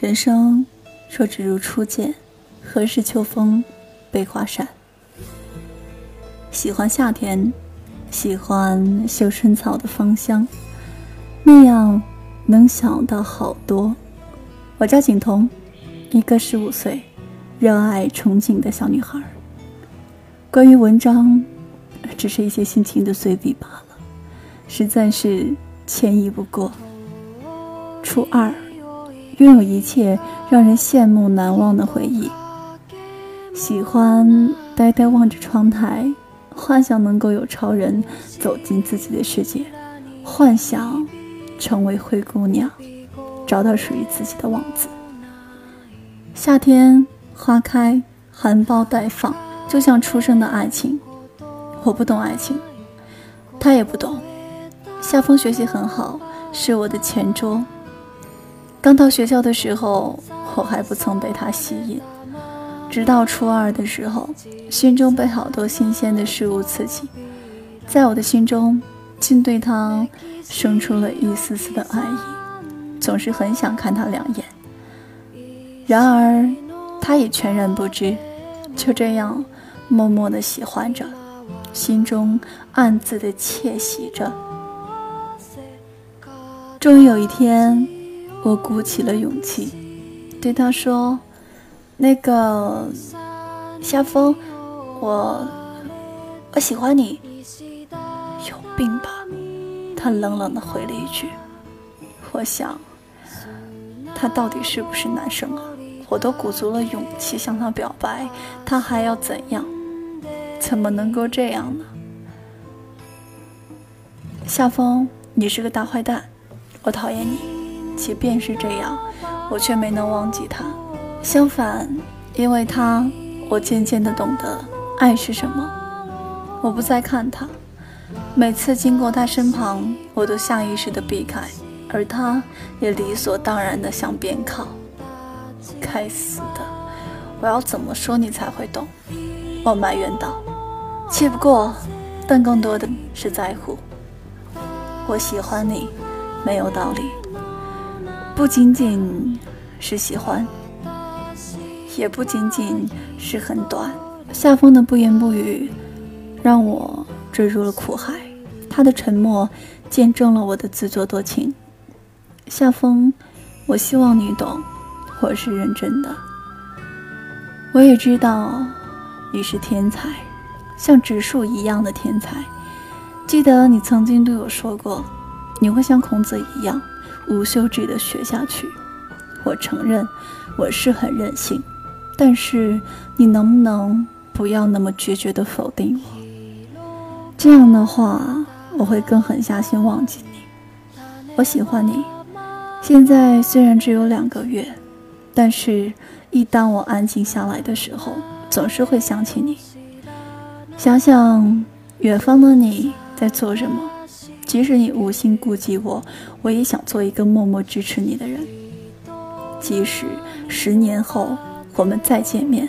人生若只如初见，何事秋风悲画扇？喜欢夏天，喜欢绣春草的芳香，那样能想到好多。我叫景彤，一个十五岁、热爱憧憬的小女孩。关于文章，只是一些心情的随笔罢了，实在是歉意不过。初二。拥有一切让人羡慕难忘的回忆，喜欢呆呆望着窗台，幻想能够有超人走进自己的世界，幻想成为灰姑娘，找到属于自己的王子。夏天花开，含苞待放，就像初生的爱情。我不懂爱情，他也不懂。夏风学习很好，是我的前桌。刚到学校的时候，我还不曾被他吸引，直到初二的时候，心中被好多新鲜的事物刺激，在我的心中，竟对他生出了一丝丝的爱意，总是很想看他两眼。然而，他也全然不知，就这样默默的喜欢着，心中暗自的窃喜着。终于有一天。我鼓起了勇气，对他说：“那个夏风，我我喜欢你。”有病吧？他冷冷的回了一句。我想，他到底是不是男生啊？我都鼓足了勇气向他表白，他还要怎样？怎么能够这样呢？夏风，你是个大坏蛋，我讨厌你。即便是这样，我却没能忘记他。相反，因为他，我渐渐的懂得爱是什么。我不再看他，每次经过他身旁，我都下意识的避开，而他也理所当然的向边靠。该死的！我要怎么说你才会懂？我埋怨道。气不过，但更多的是在乎。我喜欢你，没有道理。不仅仅是喜欢，也不仅仅是很短。夏风的不言不语，让我坠入了苦海。他的沉默，见证了我的自作多情。夏风，我希望你懂，我是认真的。我也知道你是天才，像植树一样的天才。记得你曾经对我说过，你会像孔子一样。无休止的学下去，我承认我是很任性，但是你能不能不要那么决绝的否定我？这样的话，我会更狠下心忘记你。我喜欢你，现在虽然只有两个月，但是，一当我安静下来的时候，总是会想起你，想想远方的你在做什么。即使你无心顾及我，我也想做一个默默支持你的人。即使十年后我们再见面，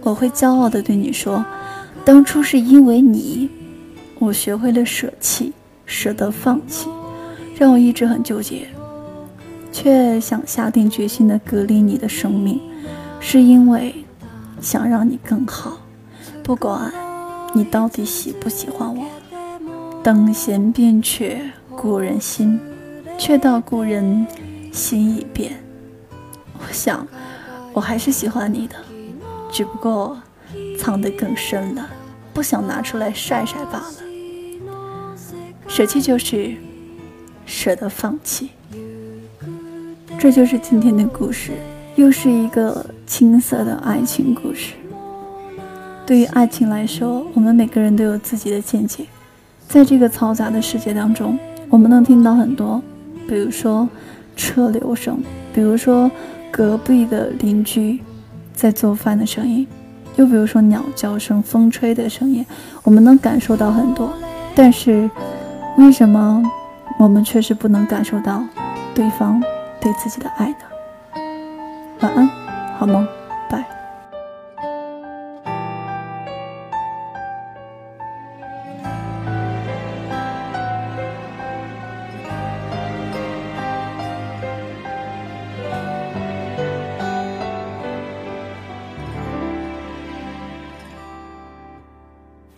我会骄傲地对你说：“当初是因为你，我学会了舍弃，舍得放弃，让我一直很纠结，却想下定决心地隔离你的生命，是因为想让你更好，不管你到底喜不喜欢我。”等闲变却故人心，却道故人心已变。我想，我还是喜欢你的，只不过藏得更深了，不想拿出来晒晒罢了。舍弃就是舍得放弃，这就是今天的故事，又是一个青涩的爱情故事。对于爱情来说，我们每个人都有自己的见解。在这个嘈杂的世界当中，我们能听到很多，比如说车流声，比如说隔壁的邻居在做饭的声音，又比如说鸟叫声、风吹的声音，我们能感受到很多。但是，为什么我们却是不能感受到对方对自己的爱呢？晚安，好梦。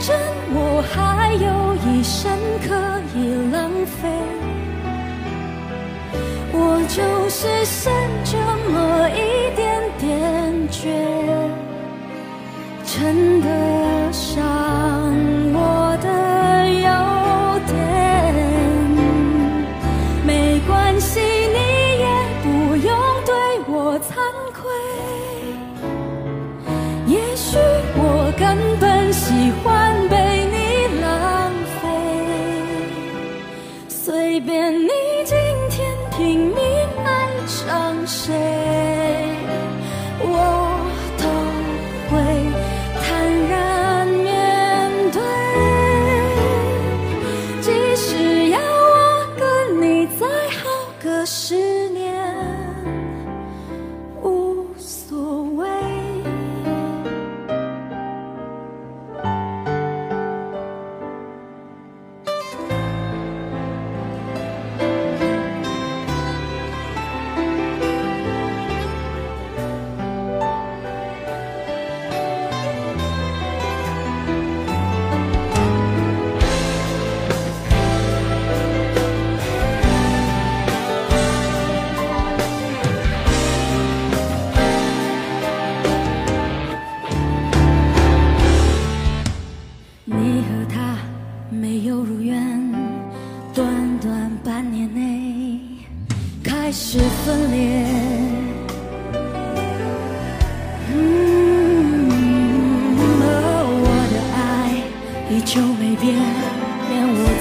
真，我还有一生可以浪费。我就是剩这么一点点倔，真的伤。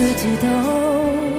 自己都